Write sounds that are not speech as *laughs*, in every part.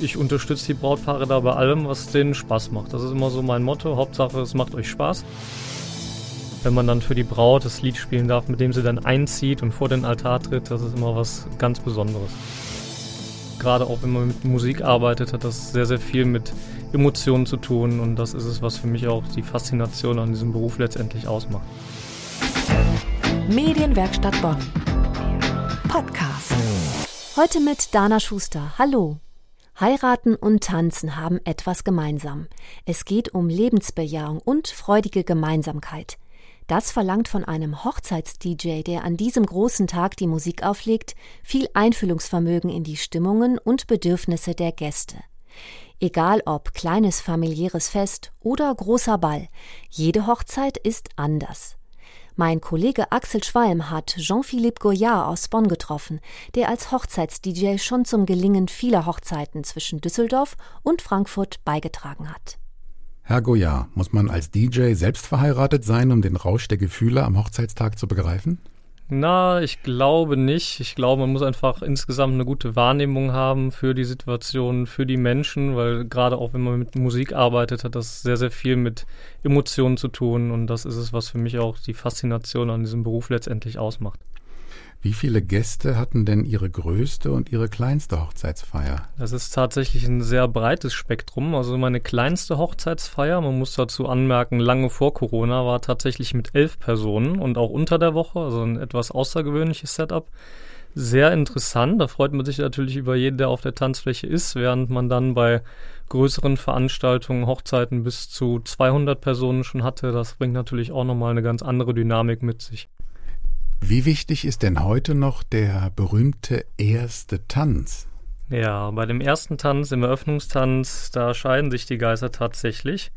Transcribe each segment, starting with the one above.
ich unterstütze die Brautpaare da bei allem, was denen Spaß macht. Das ist immer so mein Motto. Hauptsache, es macht euch Spaß. Wenn man dann für die Braut das Lied spielen darf, mit dem sie dann einzieht und vor den Altar tritt, das ist immer was ganz Besonderes. Gerade auch wenn man mit Musik arbeitet, hat das sehr, sehr viel mit Emotionen zu tun und das ist es, was für mich auch die Faszination an diesem Beruf letztendlich ausmacht. Medienwerkstatt Bonn. Podcast. Heute mit Dana Schuster. Hallo. Heiraten und Tanzen haben etwas gemeinsam. Es geht um Lebensbejahung und freudige Gemeinsamkeit. Das verlangt von einem Hochzeits-DJ, der an diesem großen Tag die Musik auflegt, viel Einfühlungsvermögen in die Stimmungen und Bedürfnisse der Gäste. Egal ob kleines familiäres Fest oder großer Ball, jede Hochzeit ist anders. Mein Kollege Axel Schwalm hat Jean-Philippe Goyard aus Bonn getroffen, der als Hochzeits-DJ schon zum Gelingen vieler Hochzeiten zwischen Düsseldorf und Frankfurt beigetragen hat. Herr Goyard, muss man als DJ selbst verheiratet sein, um den Rausch der Gefühle am Hochzeitstag zu begreifen? Na, ich glaube nicht. Ich glaube, man muss einfach insgesamt eine gute Wahrnehmung haben für die Situation, für die Menschen, weil gerade auch wenn man mit Musik arbeitet, hat das sehr, sehr viel mit Emotionen zu tun und das ist es, was für mich auch die Faszination an diesem Beruf letztendlich ausmacht. Wie viele Gäste hatten denn Ihre größte und Ihre kleinste Hochzeitsfeier? Das ist tatsächlich ein sehr breites Spektrum. Also meine kleinste Hochzeitsfeier, man muss dazu anmerken, lange vor Corona, war tatsächlich mit elf Personen und auch unter der Woche, also ein etwas außergewöhnliches Setup. Sehr interessant, da freut man sich natürlich über jeden, der auf der Tanzfläche ist, während man dann bei größeren Veranstaltungen, Hochzeiten bis zu 200 Personen schon hatte. Das bringt natürlich auch nochmal eine ganz andere Dynamik mit sich. Wie wichtig ist denn heute noch der berühmte erste Tanz? Ja, bei dem ersten Tanz, im Eröffnungstanz, da scheiden sich die Geister tatsächlich.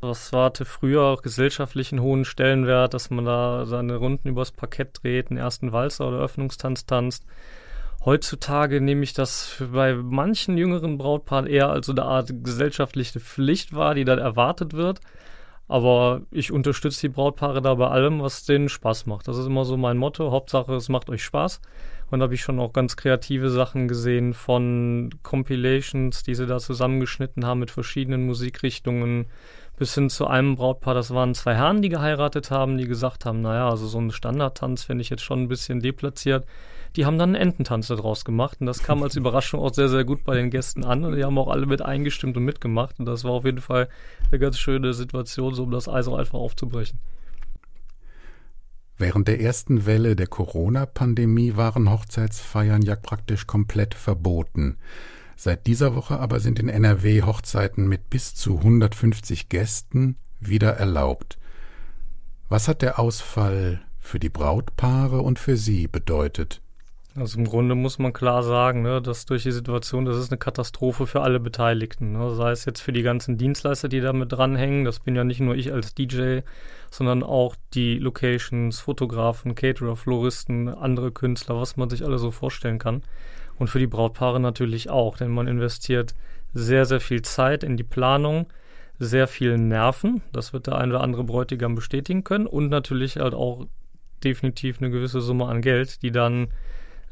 Das hatte früher auch gesellschaftlich einen hohen Stellenwert, dass man da seine Runden übers Parkett dreht, einen ersten Walzer oder Öffnungstanz tanzt. Heutzutage nehme ich das bei manchen jüngeren Brautpaaren eher als so eine Art gesellschaftliche Pflicht wahr, die dann erwartet wird. Aber ich unterstütze die Brautpaare da bei allem, was denen Spaß macht. Das ist immer so mein Motto. Hauptsache, es macht euch Spaß. Und da habe ich schon auch ganz kreative Sachen gesehen von Compilations, die sie da zusammengeschnitten haben mit verschiedenen Musikrichtungen, bis hin zu einem Brautpaar, das waren zwei Herren, die geheiratet haben, die gesagt haben, naja, also so ein Standardtanz finde ich jetzt schon ein bisschen deplatziert. Die haben dann einen Ententanz daraus gemacht und das kam als *laughs* Überraschung auch sehr, sehr gut bei den Gästen an und die haben auch alle mit eingestimmt und mitgemacht und das war auf jeden Fall eine ganz schöne Situation, so um das Eis auch einfach aufzubrechen. Während der ersten Welle der Corona-Pandemie waren Hochzeitsfeiern ja praktisch komplett verboten. Seit dieser Woche aber sind in NRW Hochzeiten mit bis zu 150 Gästen wieder erlaubt. Was hat der Ausfall für die Brautpaare und für Sie bedeutet? Also im Grunde muss man klar sagen, ne, dass durch die Situation, das ist eine Katastrophe für alle Beteiligten. Ne, sei es jetzt für die ganzen Dienstleister, die damit dranhängen. Das bin ja nicht nur ich als DJ, sondern auch die Locations, Fotografen, Caterer, Floristen, andere Künstler, was man sich alle so vorstellen kann. Und für die Brautpaare natürlich auch, denn man investiert sehr, sehr viel Zeit in die Planung, sehr viel Nerven. Das wird der ein oder andere Bräutigam bestätigen können und natürlich halt auch definitiv eine gewisse Summe an Geld, die dann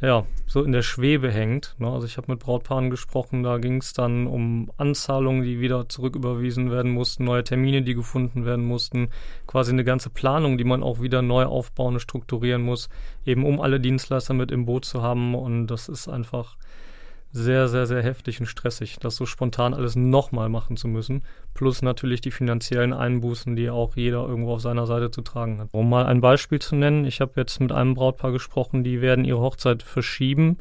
ja, so in der Schwebe hängt. Ne? Also ich habe mit Brautpaaren gesprochen, da ging es dann um Anzahlungen, die wieder zurücküberwiesen werden mussten, neue Termine, die gefunden werden mussten, quasi eine ganze Planung, die man auch wieder neu aufbauen und strukturieren muss, eben um alle Dienstleister mit im Boot zu haben. Und das ist einfach sehr, sehr, sehr heftig und stressig, das so spontan alles nochmal machen zu müssen. Plus natürlich die finanziellen Einbußen, die auch jeder irgendwo auf seiner Seite zu tragen hat. Um mal ein Beispiel zu nennen, ich habe jetzt mit einem Brautpaar gesprochen, die werden ihre Hochzeit verschieben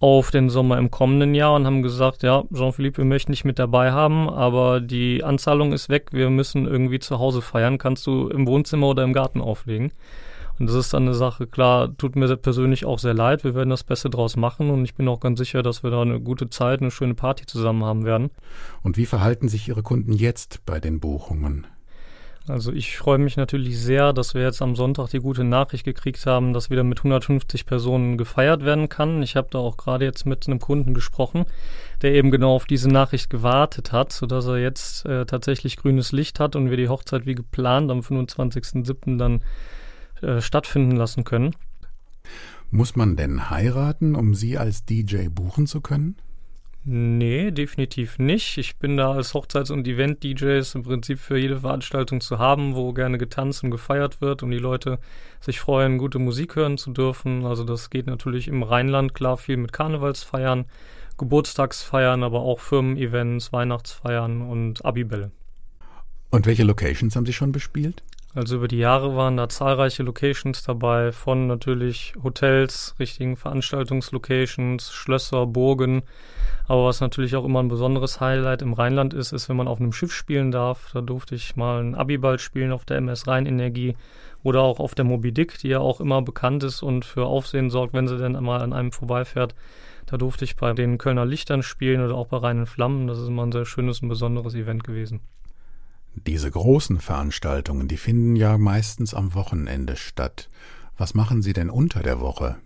auf den Sommer im kommenden Jahr und haben gesagt, ja, Jean-Philippe, wir möchten dich mit dabei haben, aber die Anzahlung ist weg, wir müssen irgendwie zu Hause feiern, kannst du im Wohnzimmer oder im Garten auflegen. Und das ist dann eine Sache, klar, tut mir persönlich auch sehr leid. Wir werden das Beste draus machen und ich bin auch ganz sicher, dass wir da eine gute Zeit, eine schöne Party zusammen haben werden. Und wie verhalten sich Ihre Kunden jetzt bei den Buchungen? Also ich freue mich natürlich sehr, dass wir jetzt am Sonntag die gute Nachricht gekriegt haben, dass wieder mit 150 Personen gefeiert werden kann. Ich habe da auch gerade jetzt mit einem Kunden gesprochen, der eben genau auf diese Nachricht gewartet hat, sodass er jetzt äh, tatsächlich grünes Licht hat und wir die Hochzeit wie geplant am 25.07. dann äh, stattfinden lassen können. Muss man denn heiraten, um Sie als DJ buchen zu können? Nee, definitiv nicht. Ich bin da als Hochzeits- und Event-DJs im Prinzip für jede Veranstaltung zu haben, wo gerne getanzt und gefeiert wird und die Leute sich freuen, gute Musik hören zu dürfen. Also das geht natürlich im Rheinland klar viel mit Karnevalsfeiern, Geburtstagsfeiern, aber auch Firmen-Events, Weihnachtsfeiern und Abibälle. Und welche Locations haben Sie schon bespielt? Also über die Jahre waren da zahlreiche Locations dabei, von natürlich Hotels, richtigen Veranstaltungslocations, Schlösser, Burgen. Aber was natürlich auch immer ein besonderes Highlight im Rheinland ist, ist, wenn man auf einem Schiff spielen darf. Da durfte ich mal einen Abiball spielen auf der MS Rheinenergie oder auch auf der Moby Dick, die ja auch immer bekannt ist und für Aufsehen sorgt, wenn sie denn einmal an einem vorbeifährt. Da durfte ich bei den Kölner Lichtern spielen oder auch bei Reinen Flammen. Das ist immer ein sehr schönes und besonderes Event gewesen. Diese großen Veranstaltungen, die finden ja meistens am Wochenende statt. Was machen Sie denn unter der Woche?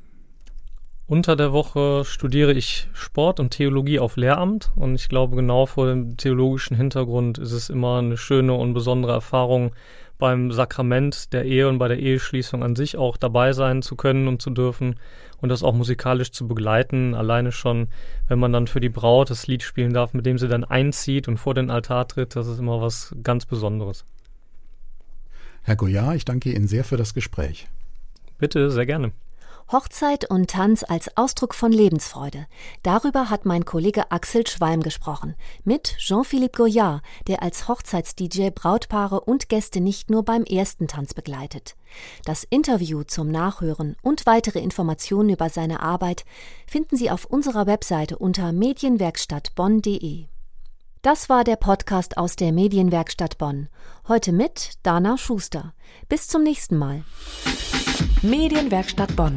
Unter der Woche studiere ich Sport und Theologie auf Lehramt und ich glaube genau vor dem theologischen Hintergrund ist es immer eine schöne und besondere Erfahrung, beim Sakrament der Ehe und bei der Eheschließung an sich auch dabei sein zu können und zu dürfen und das auch musikalisch zu begleiten. Alleine schon, wenn man dann für die Braut das Lied spielen darf, mit dem sie dann einzieht und vor den Altar tritt, das ist immer was ganz Besonderes. Herr Goyard, ich danke Ihnen sehr für das Gespräch. Bitte, sehr gerne. Hochzeit und Tanz als Ausdruck von Lebensfreude. Darüber hat mein Kollege Axel Schwalm gesprochen. Mit Jean-Philippe Goyard, der als Hochzeits-DJ Brautpaare und Gäste nicht nur beim ersten Tanz begleitet. Das Interview zum Nachhören und weitere Informationen über seine Arbeit finden Sie auf unserer Webseite unter medienwerkstattbonn.de. Das war der Podcast aus der Medienwerkstatt Bonn. Heute mit Dana Schuster. Bis zum nächsten Mal. Medienwerkstatt Bonn.